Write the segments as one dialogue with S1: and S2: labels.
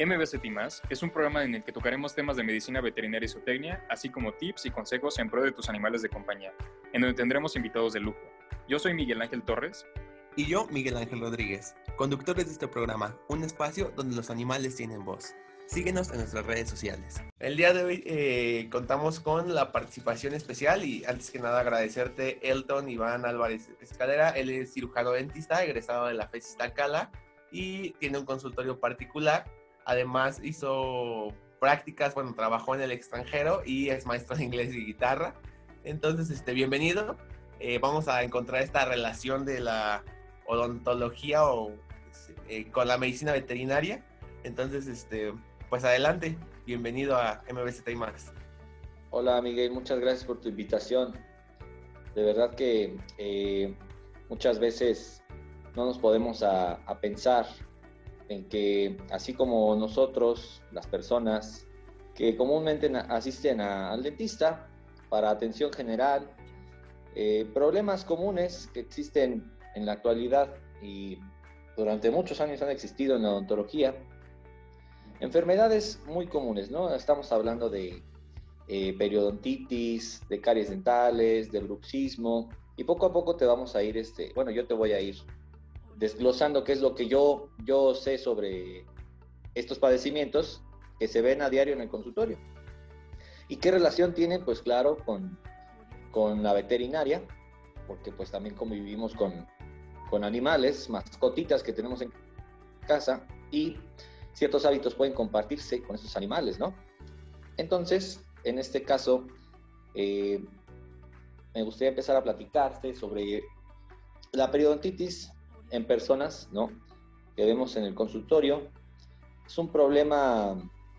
S1: MBCT es un programa en el que tocaremos temas de medicina veterinaria y zootecnia, así como tips y consejos en pro de tus animales de compañía, en donde tendremos invitados de lujo. Yo soy Miguel Ángel Torres.
S2: Y yo, Miguel Ángel Rodríguez, conductores de este programa, un espacio donde los animales tienen voz. Síguenos en nuestras redes sociales. El día de hoy eh, contamos con la participación especial y antes que nada agradecerte Elton Iván Álvarez Escalera. Él es cirujano dentista, egresado de la FES Cala y tiene un consultorio particular Además hizo prácticas, bueno, trabajó en el extranjero y es maestro de inglés y guitarra. Entonces, este, bienvenido. Eh, vamos a encontrar esta relación de la odontología o eh, con la medicina veterinaria. Entonces, este, pues adelante. Bienvenido a MBCT más.
S3: Hola Miguel, muchas gracias por tu invitación. De verdad que eh, muchas veces no nos podemos a pensar en que así como nosotros, las personas que comúnmente asisten al dentista para atención general, eh, problemas comunes que existen en la actualidad y durante muchos años han existido en la odontología, enfermedades muy comunes, ¿no? Estamos hablando de eh, periodontitis, de caries dentales, de bruxismo, y poco a poco te vamos a ir, este, bueno, yo te voy a ir desglosando qué es lo que yo, yo sé sobre estos padecimientos que se ven a diario en el consultorio. ¿Y qué relación tienen? Pues claro, con, con la veterinaria, porque pues también convivimos con, con animales, mascotitas que tenemos en casa y ciertos hábitos pueden compartirse con esos animales, ¿no? Entonces, en este caso, eh, me gustaría empezar a platicarte sobre la periodontitis en personas, ¿no? Que vemos en el consultorio. Es un problema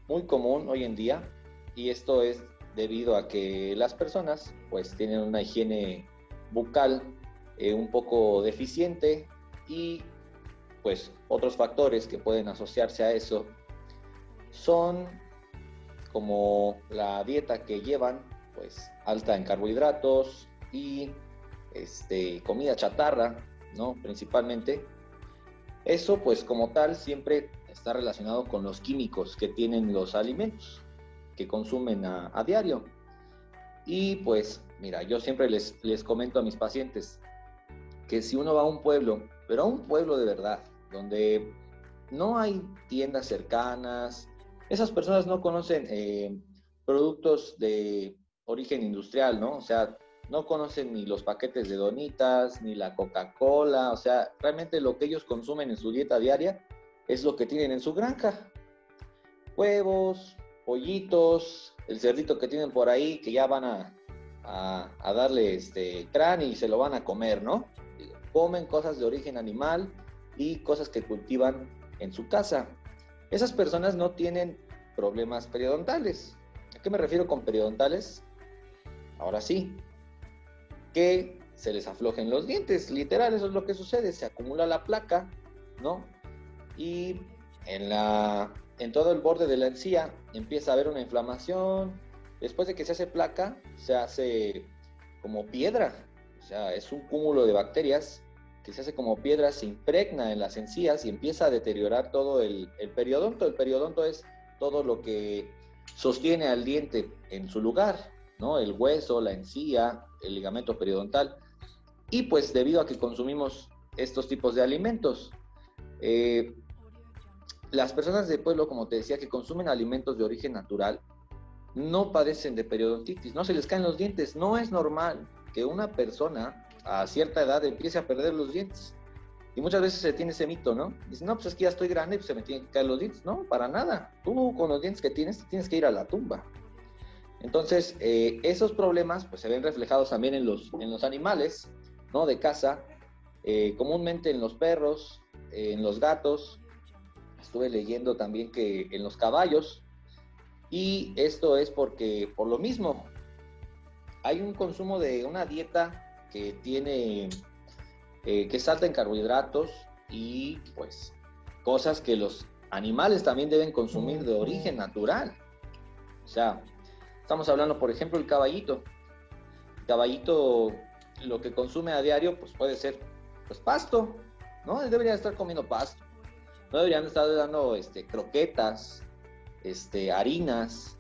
S3: muy común hoy en día y esto es debido a que las personas pues tienen una higiene bucal eh, un poco deficiente y pues otros factores que pueden asociarse a eso son como la dieta que llevan pues alta en carbohidratos y este, comida chatarra ¿no? Principalmente. Eso, pues como tal, siempre está relacionado con los químicos que tienen los alimentos que consumen a, diario. Y pues, mira, yo siempre les, les comento a mis pacientes que si uno va a un pueblo, pero a un pueblo de verdad, donde no hay tiendas cercanas, esas personas no conocen eh, productos de origen industrial, ¿no? O sea, no conocen ni los paquetes de donitas, ni la Coca-Cola, o sea, realmente lo que ellos consumen en su dieta diaria es lo que tienen en su granja. Huevos, pollitos, el cerdito que tienen por ahí, que ya van a, darle este crán y se lo van a comer, ¿no? Comen cosas de origen animal y cosas que cultivan en su casa. Esas personas no tienen problemas periodontales. ¿A qué me refiero con periodontales? Ahora sí, que se les aflojen los dientes. Literal, eso es lo que sucede. Se acumula la placa, ¿no? Y en, la, en todo el borde de la encía empieza a haber una inflamación. Después de que se hace placa, se hace como piedra. O sea, es un cúmulo de bacterias que se hace como piedra, se impregna en las encías y empieza a deteriorar todo el, el periodonto. El periodonto es todo lo que sostiene al diente en su lugar, ¿no? El hueso, la encía, el ligamento periodontal. Y pues debido a que consumimos estos tipos de alimentos, eh, las personas de pueblo, como te decía, que consumen alimentos de origen natural, no padecen de periodontitis, no se les caen los dientes. No es normal que una persona a cierta edad empiece a perder los dientes. Y muchas veces se tiene ese mito, ¿no? Dicen, no, pues es que ya estoy grande, pues se me tienen que caer los dientes. No, para nada. Tú con los dientes que tienes, tienes que ir a la tumba. Entonces, eh, esos problemas pues, se ven reflejados también en los, en los animales ¿no? de casa, eh, comúnmente en los perros, en los gatos, estuve leyendo también que en los caballos, y esto es porque, por lo mismo, hay un consumo de una dieta que tiene, eh, que salta en carbohidratos y pues cosas que los animales también deben consumir de origen natural. O sea, Estamos hablando, por ejemplo, el caballito. El caballito lo que consume a diario pues puede ser pues pasto, ¿no? Debería estar comiendo pasto. No deberían estar dando este, croquetas, este, harinas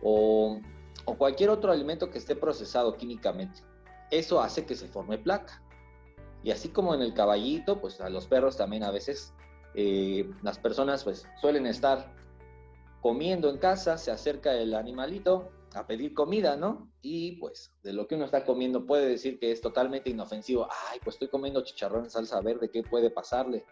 S3: o, o cualquier otro alimento que esté procesado químicamente. Eso hace que se forme placa. Y así como en el caballito, pues a los perros también a veces eh, las personas pues suelen estar comiendo en casa, se acerca el animalito a pedir comida, ¿no? Y pues de lo que uno está comiendo puede decir que es totalmente inofensivo. Ay, pues estoy comiendo chicharrón en salsa verde, ¿qué puede pasarle?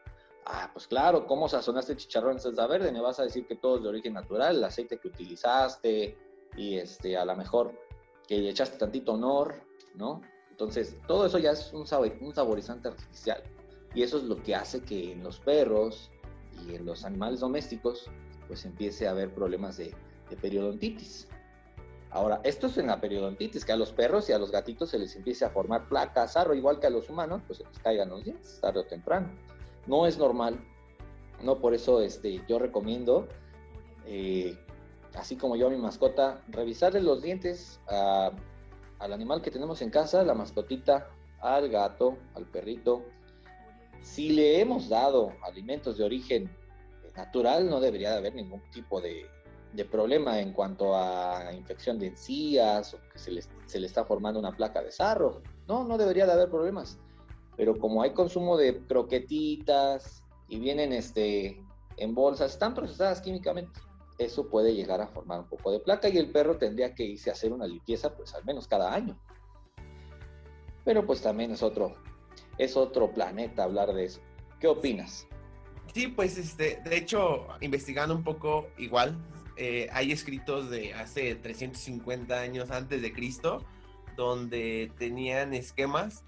S3: Ah, pues claro, ¿cómo sazonaste chicharrón en salsa verde? Me vas a decir que todo es de origen natural, el aceite que utilizaste y este, a lo mejor que le echaste tantito honor, ¿no? Entonces, todo eso ya es un, un saborizante artificial. Y eso es lo que hace que en los perros y en los animales domésticos, pues empiece a haber problemas de, periodontitis. Ahora, esto es en la periodontitis, que a los perros y a los gatitos se les empiece a formar placa, sarro, igual que a los humanos, pues se les caigan los dientes tarde o temprano. No es normal, no por eso este, yo recomiendo, eh, así como yo a mi mascota, revisarle los dientes al animal que tenemos en casa, la mascotita, al gato, al perrito. Si le hemos dado alimentos de origen natural, no debería de haber ningún tipo de, problema en cuanto a infección de encías o que se le, se le, está formando una placa de sarro. No, no debería de haber problemas. Pero como hay consumo de croquetitas y vienen este, en bolsas, están procesadas químicamente eso puede llegar a formar un poco de placa y el perro tendría que irse a hacer una limpieza pues al menos cada año. Pero pues también es otro, es otro planeta hablar de eso. ¿Qué opinas?
S2: Sí, pues este, de hecho, investigando un poco igual, eh, hay escritos de hace 350 años antes de Cristo donde tenían esquemas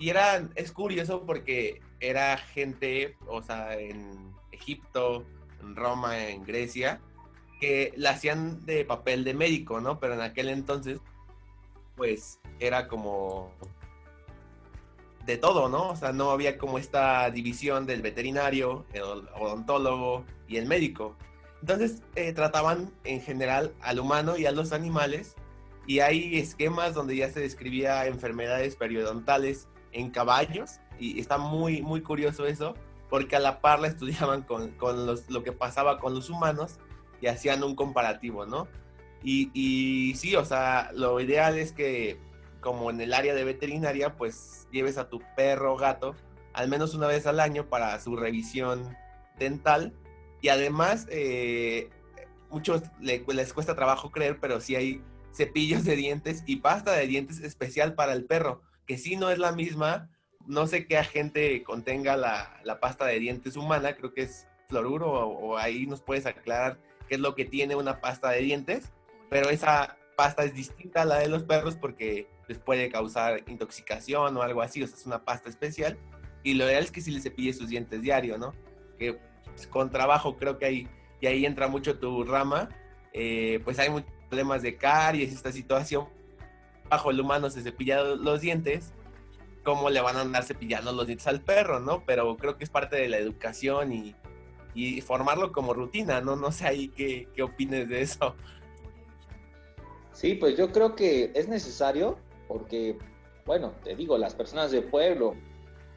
S2: y eran, es curioso porque era gente, o sea, en Egipto, en Roma, en Grecia, que la hacían de papel de médico, ¿no? Pero en aquel entonces, pues era como de todo, ¿no? O sea, no había como esta división del veterinario, el odontólogo y el médico. Entonces eh, trataban en general al humano y a los animales y hay esquemas donde ya se describía enfermedades periodontales en caballos y está muy, muy curioso eso porque a la par la estudiaban con, con los, lo que pasaba con los humanos y hacían un comparativo, ¿no? Y, y sí, o sea, lo ideal es que como en el área de veterinaria, pues lleves a tu perro o gato al menos una vez al año para su revisión dental. Y además, eh, muchos les cuesta trabajo creer, pero sí hay cepillos de dientes y pasta de dientes especial para el perro, que sí no es la misma. No sé qué agente contenga la, la pasta de dientes humana, creo que es fluoruro o ahí nos puedes aclarar que es lo que tiene una pasta de dientes, pero esa pasta es distinta a la de los perros porque les puede causar intoxicación o algo así, o sea, es una pasta especial. Y lo ideal es que si le cepille sus dientes diario, ¿no? Que con trabajo creo que ahí, y ahí entra mucho tu rama, eh, pues hay muchos problemas de caries, esta situación. Bajo el humano se cepilla los dientes, ¿cómo le van a andar cepillando los dientes al perro, no? Pero creo que es parte de la educación y, y formarlo como rutina, ¿no? No sé ahí qué, qué opines de eso.
S3: Sí, pues yo creo que es necesario porque, bueno, te digo, las personas de pueblo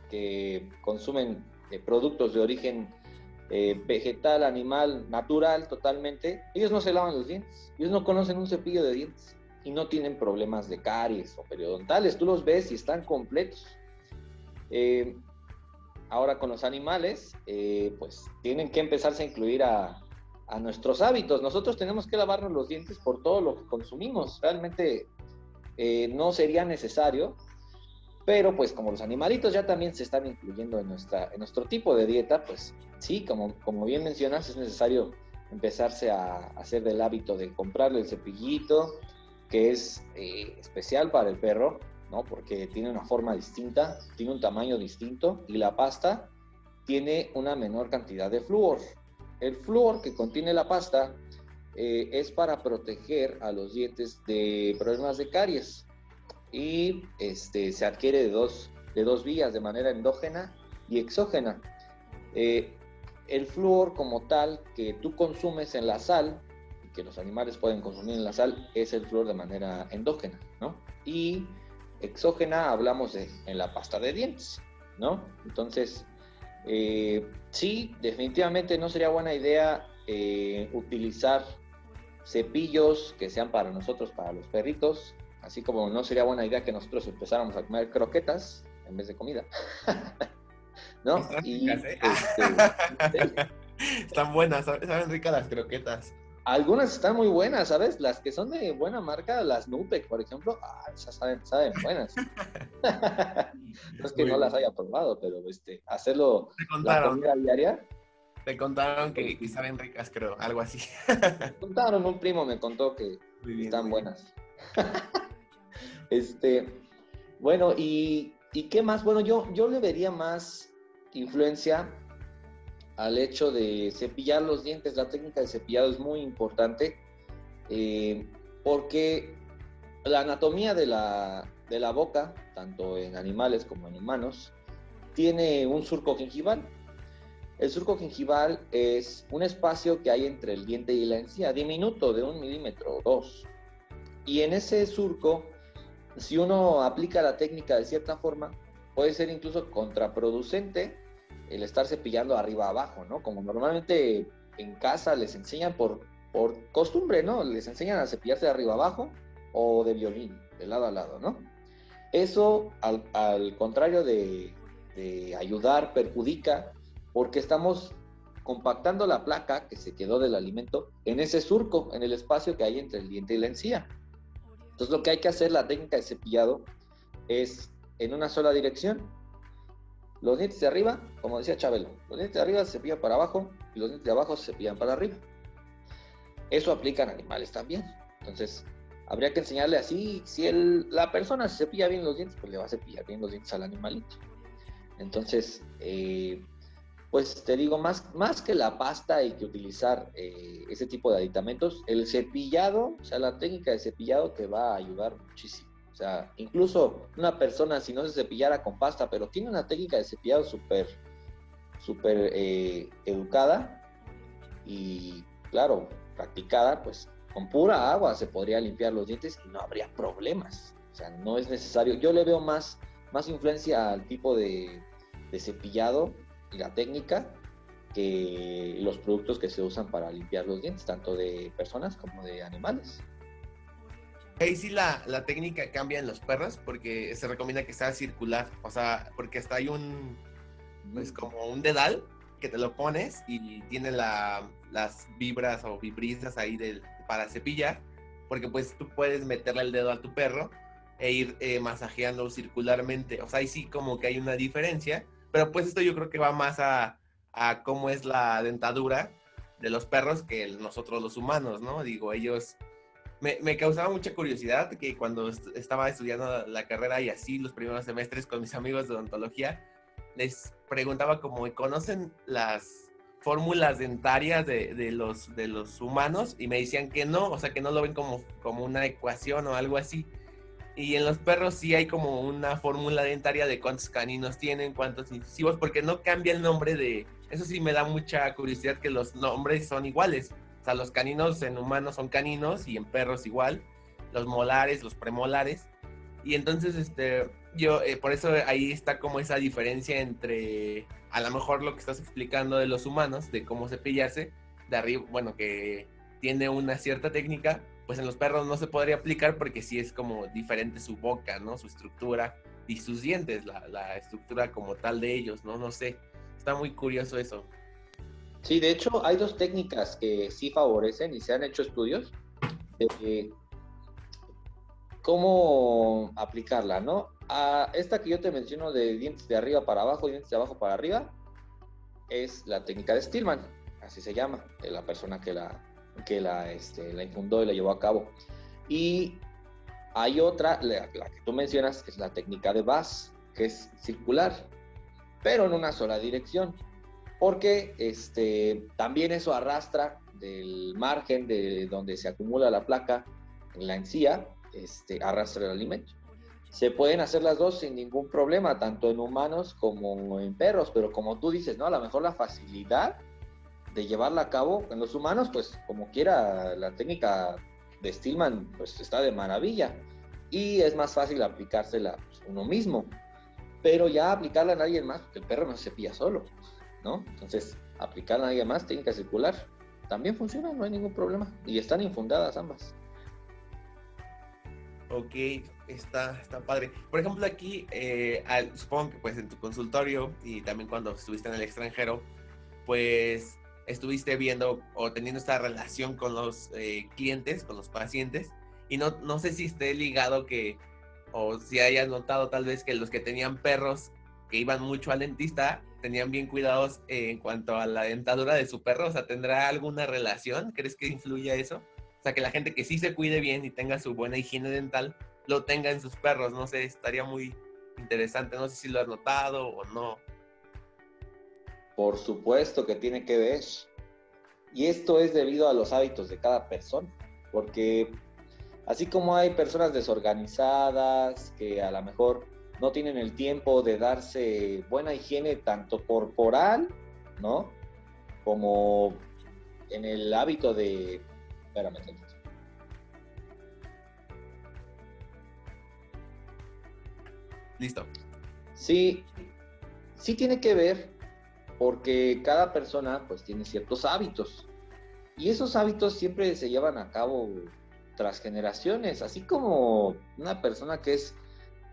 S3: que consumen eh, productos de origen eh, vegetal, animal, natural totalmente, ellos no se lavan los dientes, ellos no conocen un cepillo de dientes y no tienen problemas de caries o periodontales, tú los ves y están completos. Eh, ahora con los animales, eh, pues tienen que empezarse a incluir a, nuestros hábitos. Nosotros tenemos que lavarnos los dientes por todo lo que consumimos. Realmente no sería necesario, pero pues como los animalitos ya también se están incluyendo en, nuestra, en nuestro tipo de dieta, pues sí, como, como bien mencionas, es necesario empezarse a hacer del hábito de comprarle el cepillito, que es eh, especial para el perro, porque tiene una forma distinta, tiene un tamaño distinto y la pasta tiene una menor cantidad de flúor. El flúor que contiene la pasta eh, es para proteger a los dientes de problemas de caries y este, se adquiere de dos, de dos vías, de manera endógena y exógena. Eh, el flúor como tal que tú consumes en la sal, que los animales pueden consumir en la sal, es el flúor de manera endógena, ¿no? Y exógena hablamos de en la pasta de dientes, ¿no? Entonces, Eh, sí, definitivamente no sería buena idea eh, utilizar cepillos que sean para nosotros, para los perritos, así como no sería buena idea que nosotros empezáramos a comer croquetas en vez de comida. ¿No?
S2: Y, este, Están buenas, saben ricas las croquetas.
S3: Algunas están muy buenas, ¿sabes? Las que son de buena marca, las Nupec, por ejemplo, ah, esas saben, saben buenas. no es que no las haya probado, pero este, hacerlo
S2: la comida diaria. Te contaron que, saben ricas, creo, algo así.
S3: contaron, un primo me contó que están buenas. Este, bueno, y, y, qué más? Bueno, yo, yo le vería más influencia al hecho de cepillar los dientes. La técnica de cepillado es muy importante eh, porque la anatomía de la, de la boca, tanto en animales como en humanos, tiene un surco gingival. El surco gingival es un espacio que hay entre el diente y la encía, diminuto, de un milímetro o dos. Y en ese surco, si uno aplica la técnica de cierta forma, puede ser incluso contraproducente el estar cepillando arriba abajo, ¿no? Como normalmente en casa les enseñan por, por costumbre, ¿no? Les enseñan a cepillarse de arriba abajo o de violín, de lado a lado, ¿no? Eso, al, contrario de, de, ayudar, perjudica, porque estamos compactando la placa que se quedó del alimento en ese surco, en el espacio que hay entre el diente y la encía. Entonces, lo que hay que hacer, la técnica de cepillado, es en una sola dirección, los dientes de arriba, como decía Chabelo, los dientes de arriba se cepillan para abajo y los dientes de abajo se cepillan para arriba. Eso aplica en animales también. Entonces, habría que enseñarle así, si la persona se cepilla bien los dientes, pues le va a cepillar bien los dientes al animalito. Entonces, eh, pues te digo, más, más que la pasta y que utilizar eh, ese tipo de aditamentos, el cepillado, o sea, la técnica de cepillado te va a ayudar muchísimo. O sea, incluso una persona si no se cepillara con pasta, pero tiene una técnica de cepillado súper, súper eh, educada y, claro, practicada, pues con pura agua se podría limpiar los dientes y no habría problemas. O sea, no es necesario. Yo le veo más, más influencia al tipo de, de cepillado técnica que los productos que se usan para limpiar los dientes, tanto de personas como de animales.
S2: Ahí sí la, la, técnica cambia en los perros porque se recomienda que sea circular, o sea, porque hasta hay un, pues como un dedal que te lo pones y tiene la, las vibras o vibrisas ahí del, para cepillar, porque pues tú puedes meterle el dedo a tu perro e ir eh, masajeando circularmente, o sea, ahí sí como que hay una diferencia, pero pues esto yo creo que va más a, a cómo es la dentadura de los perros que nosotros los humanos, ¿no? Digo, ellos me, causaba mucha curiosidad que cuando estaba estudiando la carrera y así los primeros semestres con mis amigos de odontología, les preguntaba cómo conocen las fórmulas dentarias de, los, de los humanos y me decían que no, o sea que no lo ven como, como una ecuación o algo así. Y en los perros sí hay como una fórmula dentaria de cuántos caninos tienen, cuántos incisivos, porque no cambia el nombre de... Eso sí me da mucha curiosidad que los nombres son iguales o sea, los caninos en humanos son caninos y en perros igual, los molares, los premolares. Y entonces, este, yo, eh, por eso ahí está como esa diferencia entre a lo mejor lo que estás explicando de los humanos, de cómo cepillarse, de arriba, bueno, que tiene una cierta técnica, pues en los perros no se podría aplicar porque sí es como diferente su boca, ¿no? Su estructura y sus dientes, la, la estructura como tal de ellos, ¿no? No sé, está muy curioso eso.
S3: Sí, de hecho hay dos técnicas que sí favorecen y se han hecho estudios de cómo aplicarla, ¿no? A esta que yo te menciono de dientes de arriba para abajo, dientes de abajo para arriba, es la técnica de Stillman, así se llama, la persona que la, que la, este, la infundó y la llevó a cabo. Y hay otra, la, la que tú mencionas, que es la técnica de Bass, que es circular, pero en una sola dirección porque este, también eso arrastra del margen de donde se acumula la placa en la encía, este, arrastra el alimento. Se pueden hacer las dos sin ningún problema, tanto en humanos como en perros, pero como tú dices, ¿no? A lo mejor la facilidad de llevarla a cabo en los humanos, pues como quiera, la técnica de Stillman pues está de maravilla y es más fácil aplicársela pues, uno mismo, pero ya aplicarla a alguien más, porque el perro no se cepilla solo. ¿no? Entonces, aplicar a alguien más, técnica circular, también funciona, no hay ningún problema. Y están infundadas ambas.
S2: Ok, está, está padre. Por ejemplo, aquí, eh, supongo que pues en tu consultorio y también cuando estuviste en el extranjero, pues estuviste viendo o teniendo esta relación con los eh, clientes, con los pacientes, y no, no sé si esté ligado que, o si hayas notado tal vez que los que tenían perros que iban mucho al dentista, tenían bien cuidados en cuanto a la dentadura de su perro, o sea, ¿tendrá alguna relación? ¿Crees que influya eso? O sea, que la gente que sí se cuide bien y tenga su buena higiene dental, lo tenga en sus perros, no sé, estaría muy interesante, no sé si lo has notado o no.
S3: Por supuesto que tiene que ver. Y esto es debido a los hábitos de cada persona, porque así como hay personas desorganizadas que a lo mejor no tienen el tiempo de darse buena higiene tanto corporal, ¿no? Como en el hábito de... Espérame,
S2: Listo.
S3: Sí, sí tiene que ver porque cada persona pues tiene ciertos hábitos y esos hábitos siempre se llevan a cabo tras generaciones, así como una persona que es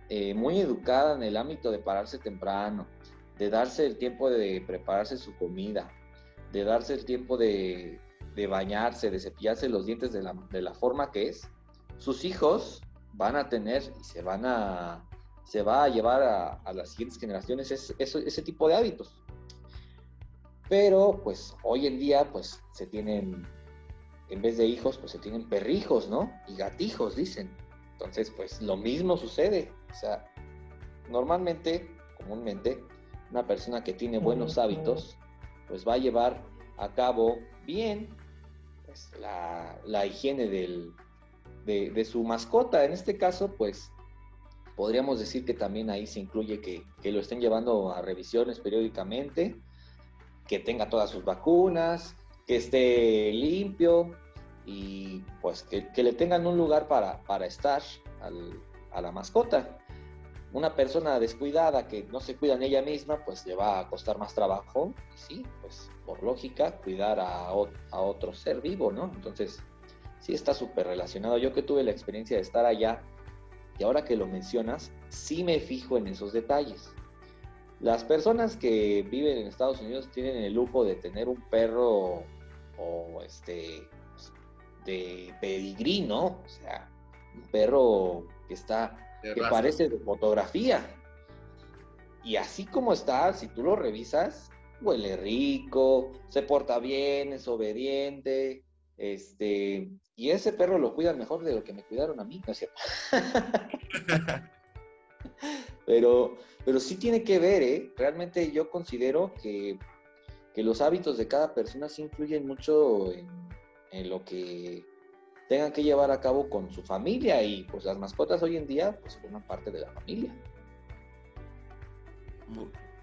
S3: eh, muy educada en el ámbito de pararse temprano, de darse el tiempo de prepararse su comida, de darse el tiempo de, bañarse, de cepillarse los dientes de la, forma que es, sus hijos van a tener y se van a se va a llevar a, las siguientes generaciones ese tipo de hábitos. Pero pues hoy en día pues se tienen, en vez de hijos, pues se tienen perrijos, ¿no? Y gatijos, dicen. Entonces pues lo mismo sucede. O sea, normalmente, comúnmente, una persona que tiene buenos hábitos, pues va a llevar a cabo bien pues, la, higiene del, de, su mascota. En este caso, pues podríamos decir que también ahí se incluye que, que lo estén llevando a revisiones periódicamente, que tenga todas sus vacunas, que esté limpio y pues que, le tengan un lugar para, para estar a la mascota. Una persona descuidada que no se cuida en ella misma, pues le va a costar más trabajo, sí, pues por lógica, cuidar a, a otro ser vivo, ¿no? Entonces, sí está súper relacionado. Yo que tuve la experiencia de estar allá, y ahora que lo mencionas, sí me fijo en esos detalles. Las personas que viven en Estados Unidos tienen el lujo de tener un perro o este de pedigrí, ¿no? O sea, un perro que está que parece de fotografía. Y así como está, si tú lo revisas, huele rico, se porta bien, es obediente, este, y ese perro lo cuidan mejor de lo que me cuidaron a mí, ¿no es cierto? pero, pero sí tiene que ver, ¿eh? Realmente yo considero que, los hábitos de cada persona sí influyen mucho en, lo que tengan que llevar a cabo con su familia y pues las mascotas hoy en día pues forman parte de la familia.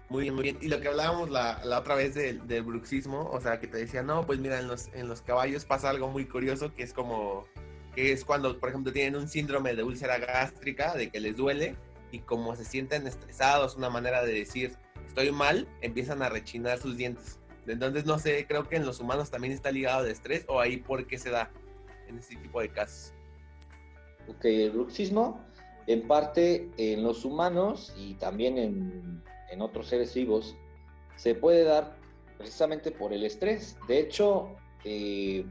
S2: Muy bien, muy bien. Y lo que hablábamos la, otra vez del, bruxismo, o sea, que te decía, no, pues mira, en los, en los caballos pasa algo muy curioso, que es como, que es cuando, por ejemplo, tienen un síndrome de úlcera gástrica, de que les duele, y como se sienten estresados, una manera de decir estoy mal, empiezan a rechinar sus dientes. Entonces, no sé, creo que en los humanos también está ligado de estrés o ahí por qué se da en este tipo de casos.
S3: Ok, el bruxismo en parte en los humanos y también en, en otros seres vivos se puede dar precisamente por el estrés. De hecho, eh,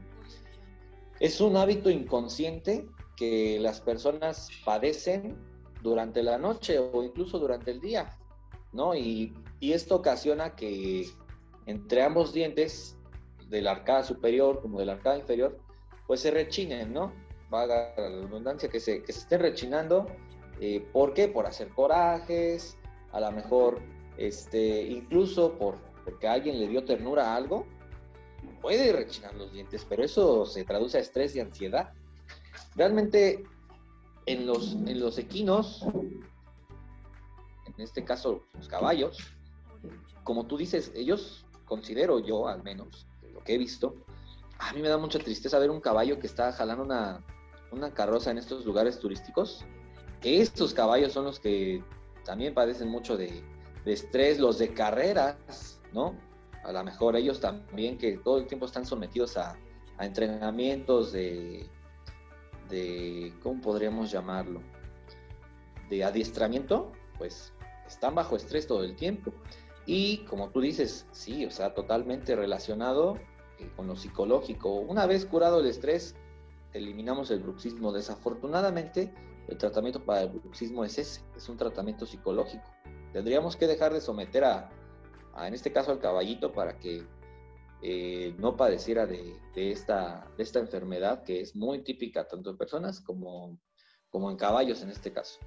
S3: es un hábito inconsciente que las personas padecen durante la noche o incluso durante el día, ¿no? Y, esto ocasiona que entre ambos dientes, de la arcada superior como de la arcada inferior, pues se rechinen, ¿no? Vaga la redundancia, que se, que se estén rechinando. Eh, ¿Por qué? Por hacer corajes, a lo mejor, este, incluso por, porque alguien le dio ternura a algo, puede rechinar los dientes, pero eso se traduce a estrés y ansiedad. Realmente en los, en los equinos, en este caso los caballos, como tú dices, ellos, considero yo al menos, lo que he visto, a mí me da mucha tristeza ver un caballo que está jalando una, una carroza en estos lugares turísticos. Estos caballos son los que también padecen mucho de, de estrés, los de carreras, ¿no? A lo mejor ellos también que todo el tiempo están sometidos a, entrenamientos de, de, ¿cómo podríamos llamarlo? De adiestramiento, pues están bajo estrés todo el tiempo. Y como tú dices, sí, o sea, totalmente relacionado eh, con lo psicológico. Una vez curado el estrés, eliminamos el bruxismo. Desafortunadamente, el tratamiento para el bruxismo es ese, es un tratamiento psicológico. Tendríamos que dejar de someter a, en este caso, al caballito para que eh, no padeciera de, esta, de enfermedad que es muy típica tanto en personas como, en caballos en este caso.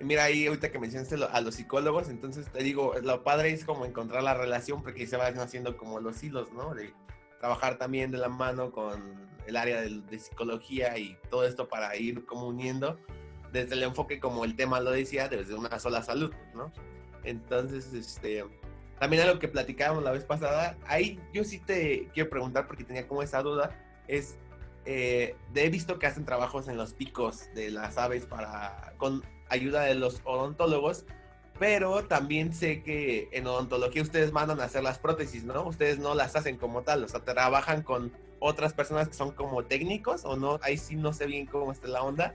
S2: Mira, ahí ahorita que mencionaste a los psicólogos, entonces te digo, lo padre es como encontrar la relación porque se van haciendo como los hilos, ¿no? De trabajar también de la mano con el área de, psicología y todo esto para ir como uniendo desde el enfoque como el tema lo decía, desde una sola salud, ¿no? Entonces, este, también algo que platicábamos la vez pasada, ahí yo sí te quiero preguntar porque tenía como esa duda, es, eh, he visto que hacen trabajos en los picos de las aves para, con ayuda de los odontólogos, pero también sé que en odontología ustedes mandan a hacer las prótesis, ¿no? Ustedes no las hacen como tal, o sea, trabajan con otras personas que son como técnicos o no, ahí sí no sé bien cómo está la onda,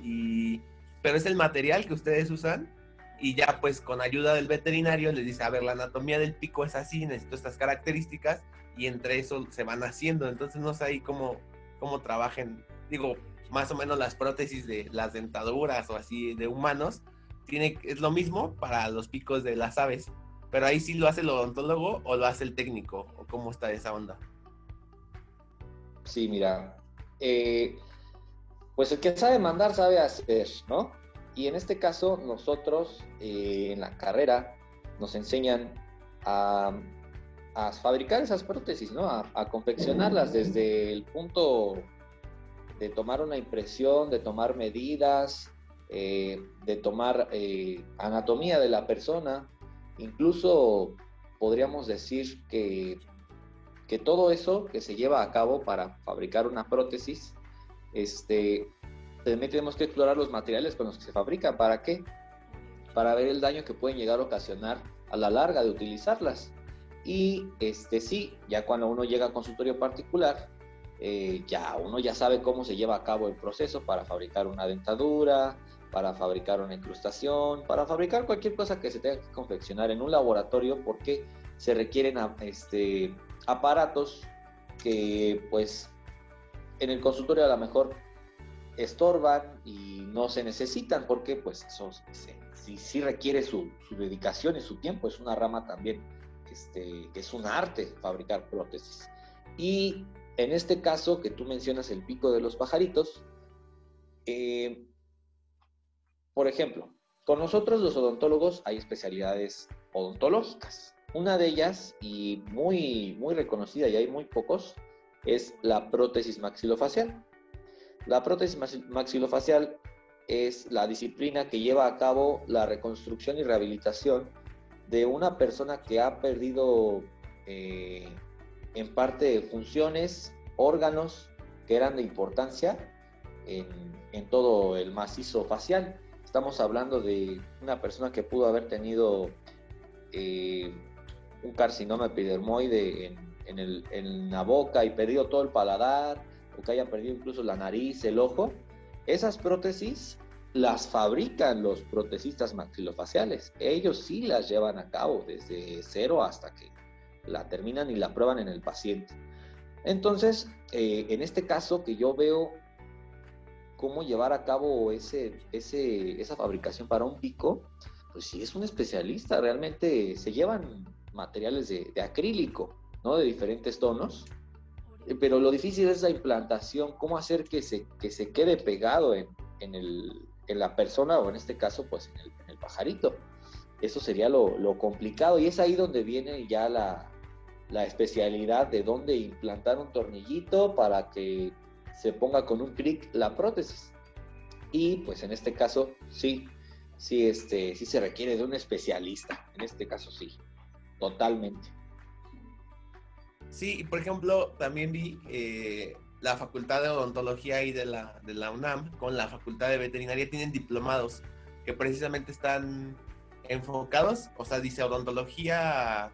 S2: y, pero es el material que ustedes usan y ya pues con ayuda del veterinario les dice, a ver, la anatomía del pico es así, necesito estas características y entre eso se van haciendo, entonces no sé ahí cómo, cómo trabajen, digo, más o menos las prótesis de las dentaduras o así de humanos, tiene, es lo mismo para los picos de las aves, pero ahí sí lo hace el odontólogo o lo hace el técnico, o cómo está esa onda.
S3: Sí, mira, eh, pues el que sabe mandar sabe hacer, ¿no? Y en este caso nosotros eh, en la carrera nos enseñan a, fabricar esas prótesis, ¿no? A, confeccionarlas desde el punto de tomar una impresión, de tomar medidas, eh, de tomar eh, anatomía de la persona. Incluso podríamos decir que, que, todo eso que se lleva a cabo para fabricar una prótesis, este, también tenemos que explorar los materiales con los que se fabrica. ¿Para qué? Para ver el daño que pueden llegar a ocasionar a la larga de utilizarlas. Y este sí, ya cuando uno llega a consultorio particular, eh, ya uno ya sabe cómo se lleva a cabo el proceso para fabricar una dentadura, para fabricar una incrustación, para fabricar cualquier cosa que se tenga que confeccionar en un laboratorio porque se requieren este, aparatos que pues en el consultorio a lo mejor estorban y no se necesitan porque pues eso sí, requiere su, dedicación y su tiempo, es una rama también este, que es un arte fabricar prótesis. Y en este caso que tú mencionas el pico de los pajaritos, eh, por ejemplo, con nosotros los odontólogos hay especialidades odontológicas. Una de ellas, y muy, muy reconocida y hay muy pocos, es la prótesis maxilofacial. La prótesis maxilofacial es la disciplina que lleva a cabo la reconstrucción y rehabilitación de una persona que ha perdido eh, en parte funciones, órganos que eran de importancia en, todo el macizo facial. Estamos hablando de una persona que pudo haber tenido eh, un carcinoma epidermoide en, en, la boca y perdido todo el paladar, o que haya perdido incluso la nariz, el ojo. Esas prótesis las fabrican los protecistas maxilofaciales. Ellos sí las llevan a cabo desde cero hasta que la terminan y la prueban en el paciente. Entonces, eh, en este caso que yo veo cómo llevar a cabo ese, esa fabricación para un pico, pues sí es un especialista, realmente se llevan materiales de, acrílico, ¿no? De diferentes tonos, pero lo difícil es la implantación, cómo hacer que se, que se quede pegado en, la persona o en este caso, pues en el, pajarito. Eso sería lo, lo, complicado y es ahí donde viene ya la, la especialidad de dónde implantar un tornillito para que se ponga con un clic la prótesis. Y pues en este caso sí, sí, este, sí se requiere de un especialista. En este caso sí, totalmente.
S2: Sí, y por ejemplo, también vi eh, la Facultad de Odontología y de la, de la UNAM con la Facultad de Veterinaria tienen diplomados que precisamente están enfocados, o sea, dice odontología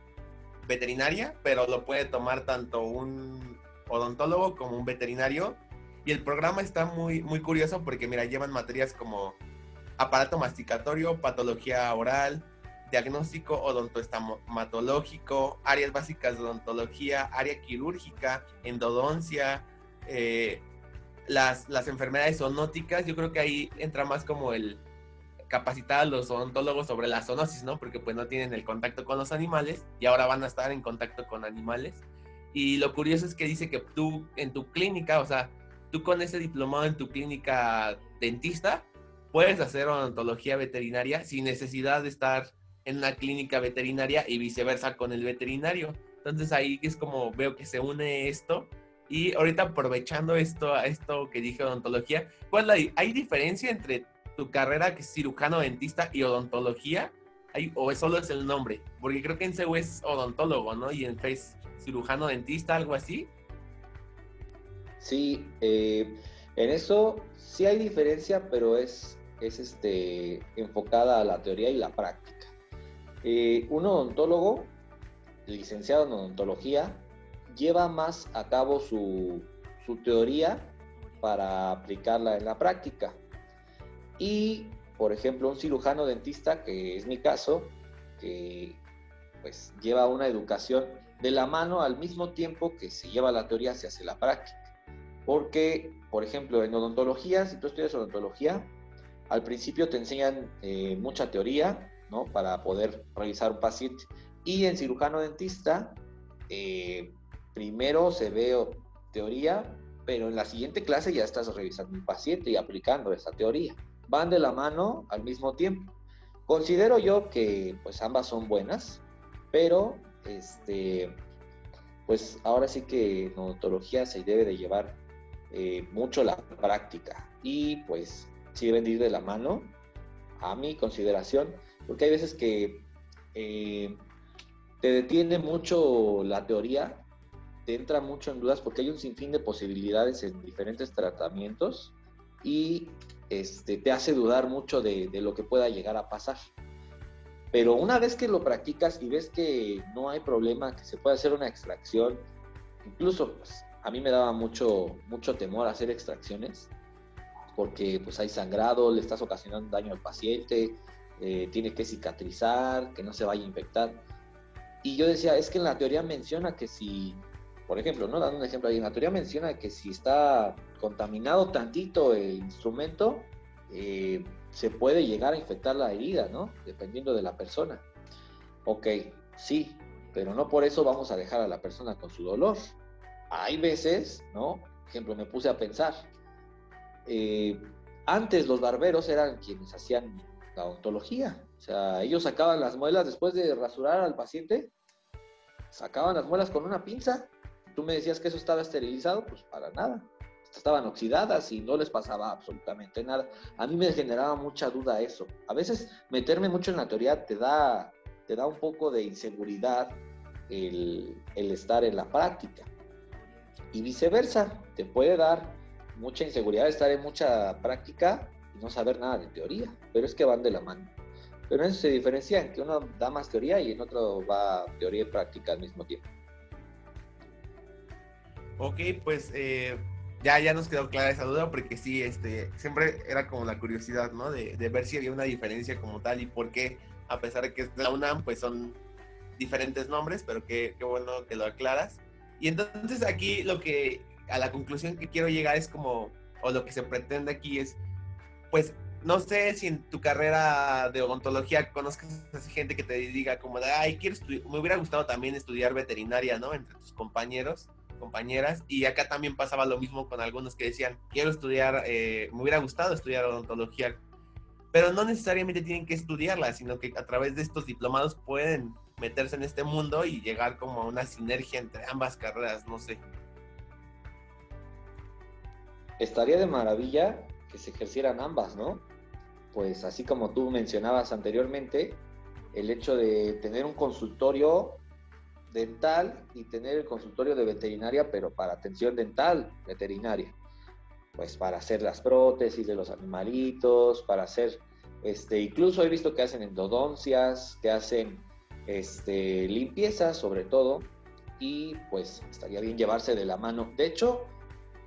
S2: veterinaria, pero lo puede tomar tanto un odontólogo como un veterinario. Y el programa está muy, muy curioso porque, mira, llevan materias como aparato masticatorio, patología oral, diagnóstico odontoestomatológico, áreas básicas de odontología, área quirúrgica, endodoncia, eh, las, las enfermedades zoonóticas. Yo creo que ahí entra más como el capacitar a los odontólogos sobre la zoonosis, ¿no? Porque pues no tienen el contacto con los animales y ahora van a estar en contacto con animales. Y lo curioso es que dice que tú en tu clínica, o sea, tú con ese diplomado en tu clínica dentista, puedes hacer odontología veterinaria sin necesidad de estar en una clínica veterinaria y viceversa con el veterinario. Entonces ahí es como veo que se une esto. Y ahorita aprovechando esto, esto que dije odontología, ¿cuál hay, hay diferencia entre tu carrera que es cirujano dentista y odontología? ¿Hay, ¿O solo es el nombre? Porque creo que en CEU es odontólogo, ¿no? Y en FES cirujano dentista, algo así.
S3: Sí, eh, en eso sí hay diferencia, pero es es este, enfocada a la teoría y la práctica. Eh, un odontólogo, licenciado en odontología, lleva más a cabo su, teoría para aplicarla en la práctica. Y, por ejemplo, un cirujano dentista, que es mi caso, que pues lleva una educación de la mano al mismo tiempo que se lleva la teoría, se hace la práctica. Porque, por ejemplo, en odontología, si tú estudias odontología, al principio te enseñan eh, mucha teoría, ¿no? Para poder revisar un paciente. Y en cirujano dentista, eh, primero se ve teoría, pero en la siguiente clase ya estás revisando un paciente y aplicando esa teoría. Van de la mano al mismo tiempo. Considero yo que pues ambas son buenas, pero este, pues ahora sí que en odontología se debe de llevar eh, mucho la práctica y pues sí deben ir de la mano, a mi consideración, porque hay veces que eh, te detiene mucho la teoría, te entra mucho en dudas porque hay un sinfín de posibilidades en diferentes tratamientos y este, te hace dudar mucho de, lo que pueda llegar a pasar. Pero una vez que lo practicas y ves que no hay problema, que se puede hacer una extracción, incluso pues, a mí me daba mucho, mucho temor hacer extracciones, porque pues hay sangrado, le estás ocasionando daño al paciente, eh, tiene que cicatrizar, que no se vaya a infectar. Y yo decía, es que en la teoría menciona que si, por ejemplo, ¿no? Dando un ejemplo ahí, en la teoría menciona que si está contaminado tantito el instrumento, eh, se puede llegar a infectar la herida, ¿no? Dependiendo de la persona. Ok, sí, pero no por eso vamos a dejar a la persona con su dolor. Hay veces, ¿no? Por ejemplo, me puse a pensar, eh, antes los barberos eran quienes hacían la odontología. O sea, ellos sacaban las muelas después de rasurar al paciente, sacaban las muelas con una pinza. Tú me decías que eso estaba esterilizado, pues para nada. Estaban oxidadas y no les pasaba absolutamente nada. A mí me generaba mucha duda eso. A veces meterme mucho en la teoría te da, te da un poco de inseguridad el, el estar en la práctica. Y viceversa, te puede dar mucha inseguridad estar en mucha práctica no saber nada de teoría, pero es que van de la mano. Pero eso se diferencia en que uno da más teoría y en otro va teoría y práctica al mismo tiempo.
S2: Ok, pues eh, ya, ya nos quedó clara esa duda porque sí, este, siempre era como la curiosidad, ¿no? De, ver si había una diferencia como tal y por qué, a pesar de que es la UNAM, pues son diferentes nombres, pero qué, qué bueno que lo aclaras. Y entonces aquí lo que a la conclusión que quiero llegar es como, o lo que se pretende aquí es, pues, no sé si en tu carrera de odontología conozcas a gente que te diga como de, ay, quiero me hubiera gustado también estudiar veterinaria, ¿no? Entre tus compañeros, compañeras. Y acá también pasaba lo mismo con algunos que decían, quiero estudiar, eh, me hubiera gustado estudiar odontología. Pero no necesariamente tienen que estudiarla, sino que a través de estos diplomados pueden meterse en este mundo y llegar como a una sinergia entre ambas carreras, no sé
S3: estaría de maravilla que se ejercieran ambas, ¿no? Pues así como tú mencionabas anteriormente, el hecho de tener un consultorio dental y tener el consultorio de veterinaria, pero para atención dental veterinaria. Pues para hacer las prótesis de los animalitos, para hacer, este, incluso he visto que hacen endodoncias, que hacen este, limpieza sobre todo, y pues estaría bien llevarse de la mano. De hecho,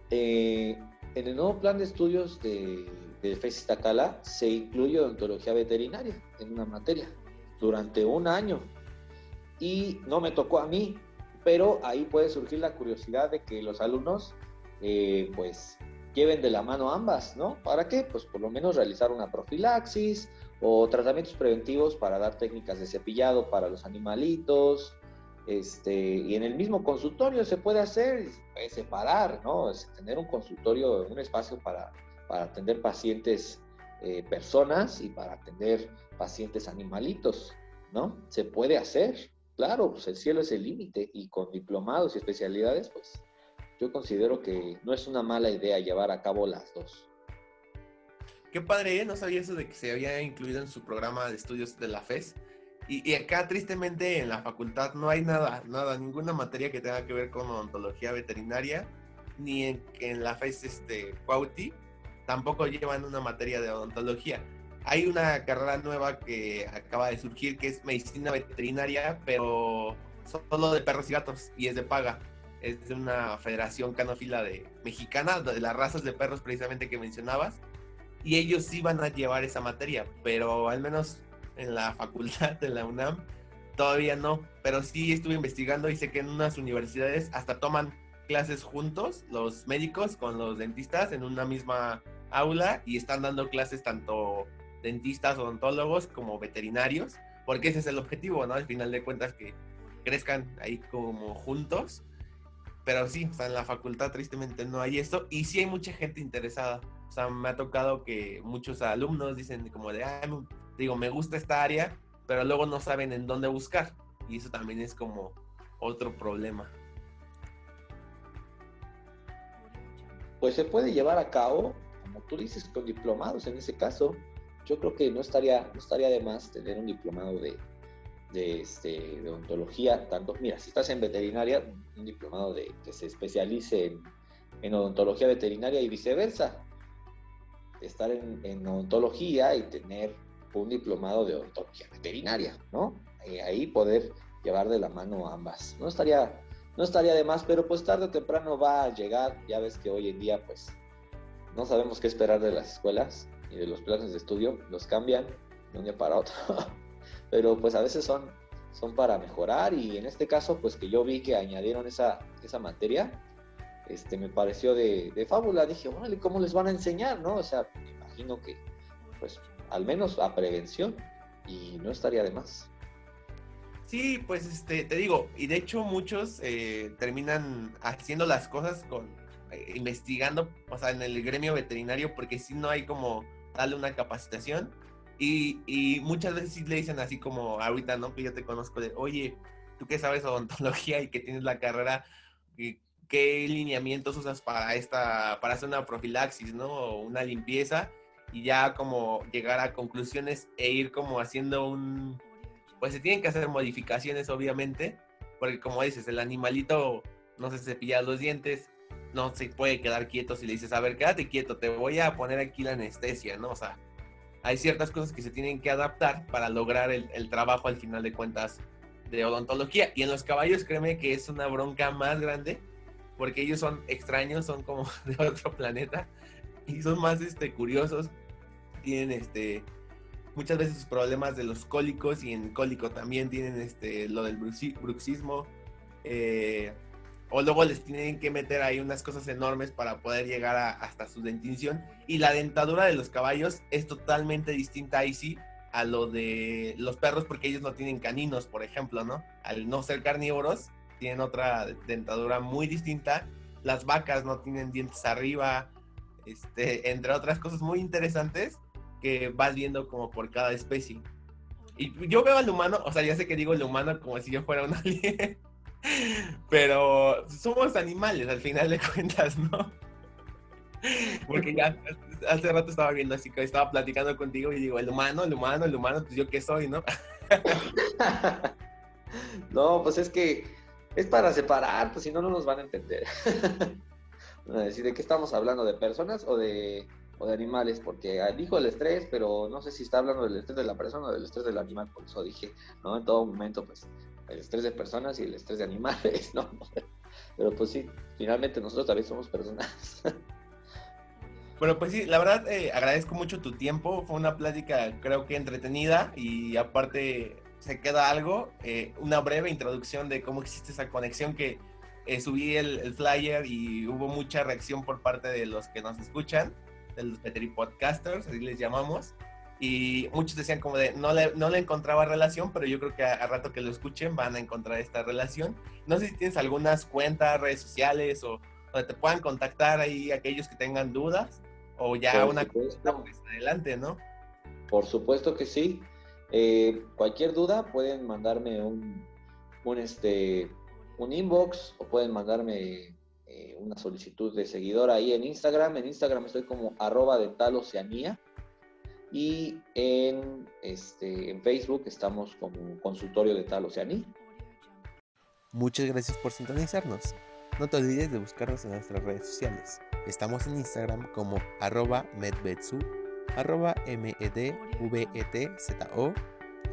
S3: eh, en el nuevo plan de estudios de, de FES se incluye odontología veterinaria en una materia durante un año. Y no me tocó a mí, pero ahí puede surgir la curiosidad de que los alumnos eh, pues lleven de la mano ambas, ¿no? ¿Para qué? Pues por lo menos realizar una profilaxis o tratamientos preventivos para dar técnicas de cepillado para los animalitos, este, y en el mismo consultorio se puede hacer, puede separar, ¿no? Es tener un consultorio, un espacio para, para atender pacientes eh, personas y para atender pacientes animalitos, ¿no? Se puede hacer, claro, pues el cielo es el límite y con diplomados y especialidades, pues yo considero que no es una mala idea llevar a cabo las dos.
S2: Qué padre, ¿eh? No sabía eso de que se había incluido en su programa de estudios de la FES. Y, acá, tristemente, en la facultad no hay nada, nada, ninguna materia que tenga que ver con odontología veterinaria, ni en, en la FES este, Cuauti, tampoco llevan una materia de odontología. Hay una carrera nueva que acaba de surgir que es medicina veterinaria, pero solo de perros y gatos, y es de paga. Es de una federación canófila de, mexicana, de las razas de perros precisamente que mencionabas, y ellos sí van a llevar esa materia, pero al menos en la facultad de la UNAM, todavía no, pero sí estuve investigando y sé que en unas universidades hasta toman clases juntos, los médicos con los dentistas en una misma aula y están dando clases tanto dentistas, odontólogos como veterinarios, porque ese es el objetivo, ¿no? Al final de cuentas que crezcan ahí como juntos. Pero sí, o sea, en la facultad tristemente no hay esto y sí hay mucha gente interesada. O sea, me ha tocado que muchos alumnos dicen como de, ah, digo, me gusta esta área, pero luego no saben en dónde buscar. Y eso también es como otro problema.
S3: Pues se puede llevar a cabo, como tú dices, con diplomados en ese caso. Yo creo que no estaría, no estaría de más tener un diplomado de, de, este, de odontología, tanto, mira, si estás en veterinaria, un diplomado de, que se especialice en, odontología veterinaria y viceversa. Estar en, en odontología y tener un diplomado de odontología veterinaria, ¿no? Y ahí poder llevar de la mano ambas. No estaría, no estaría de más, pero pues tarde o temprano va a llegar. Ya ves que hoy en día, pues, no sabemos qué esperar de las escuelas y de los planes de estudio. Los cambian de un día para otro. pero pues a veces son, son para mejorar y en este caso, pues que yo vi que añadieron esa, esa materia, este, me pareció de, de fábula. Dije, ¿cómo les van a enseñar, no? O sea, me imagino que, pues, al menos a prevención, y no estaría de más.
S2: Sí, pues este, te digo, y de hecho muchos eh, terminan haciendo las cosas con, eh, investigando, o sea, en el gremio veterinario, porque si no hay como darle una capacitación. Y, y, muchas veces sí le dicen así como ahorita, ¿no? Que yo te conozco de, oye, tú que sabes odontología y que tienes la carrera, ¿qué lineamientos usas para esta, para hacer una profilaxis, ¿no? O una limpieza y ya como llegar a conclusiones e ir como haciendo un... Pues se tienen que hacer modificaciones obviamente, porque como dices, el animalito no se cepilla los dientes, no se puede quedar quieto si le dices, a ver, quédate quieto, te voy a poner aquí la anestesia, ¿no? O sea, hay ciertas cosas que se tienen que adaptar para lograr el, trabajo al final de cuentas de odontología. Y en los caballos, créeme que es una bronca más grande, porque ellos son extraños, son como de otro planeta y son más este, curiosos tienen este muchas veces problemas de los cólicos y en cólico también tienen este lo del bruxismo eh, o luego les tienen que meter ahí unas cosas enormes para poder llegar hasta su dentición. Y la dentadura de los caballos es totalmente distinta ahí sí a lo de los perros porque ellos no tienen caninos por ejemplo no al no ser carnívoros tienen otra dentadura muy distinta. Las vacas no tienen dientes arriba este, entre otras cosas muy interesantes que vas viendo como por cada especie. Y yo veo al humano, o sea, ya sé que digo el humano como si yo fuera un alien, pero somos animales al final de cuentas, ¿no? Porque ya hace rato estaba viendo así que estaba platicando contigo y digo, el humano, el humano, el humano, pues yo qué soy, ¿no?
S3: no, pues es que es para separar, pues si no, no nos van a entender. decir, ¿de qué estamos hablando? ¿De personas o de de animales, porque ah, dijo el estrés, pero no sé si está hablando del estrés de la persona o del estrés del animal, por eso dije, ¿no? En todo momento, pues, el estrés de personas y el estrés de animales, ¿no? Pero pues sí, finalmente nosotros también somos personas.
S2: Bueno, pues sí, la verdad eh, agradezco mucho tu tiempo. Fue una plática creo que entretenida y aparte se queda algo, eh, una breve introducción de cómo existe esa conexión que eh, subí el, flyer y hubo mucha reacción por parte de los que nos escuchan, de los Petri Podcasters, así les llamamos. Y muchos decían como de, no le, no le encontraba relación, pero yo creo que a, rato que lo escuchen van a encontrar esta relación. No sé si tienes algunas cuentas, redes sociales o donde te puedan contactar ahí aquellos que tengan dudas o ya una cosa pues adelante, ¿no?
S3: Por supuesto que sí. Eh, cualquier duda pueden mandarme un, un, este, un inbox o pueden mandarme eh, una solicitud de seguidor ahí en Instagram. En Instagram estoy como arroba dentaloceanía y en, este, en Facebook estamos como consultorio de tal Oceanía.
S2: Muchas gracias por sintonizarnos. No te olvides de buscarnos en nuestras redes sociales. Estamos en Instagram como arroba medbetsu, arroba medvetzo,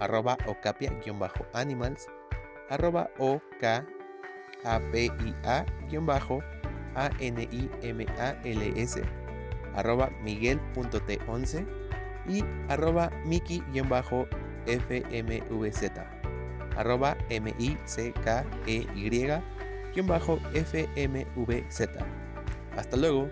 S2: arroba ocapia-animals, arroba okapia-animals, arroba miguel.t11 y arroba miki-fmvz, arroba m-i-c-k-e-y-fmvz. Hasta luego.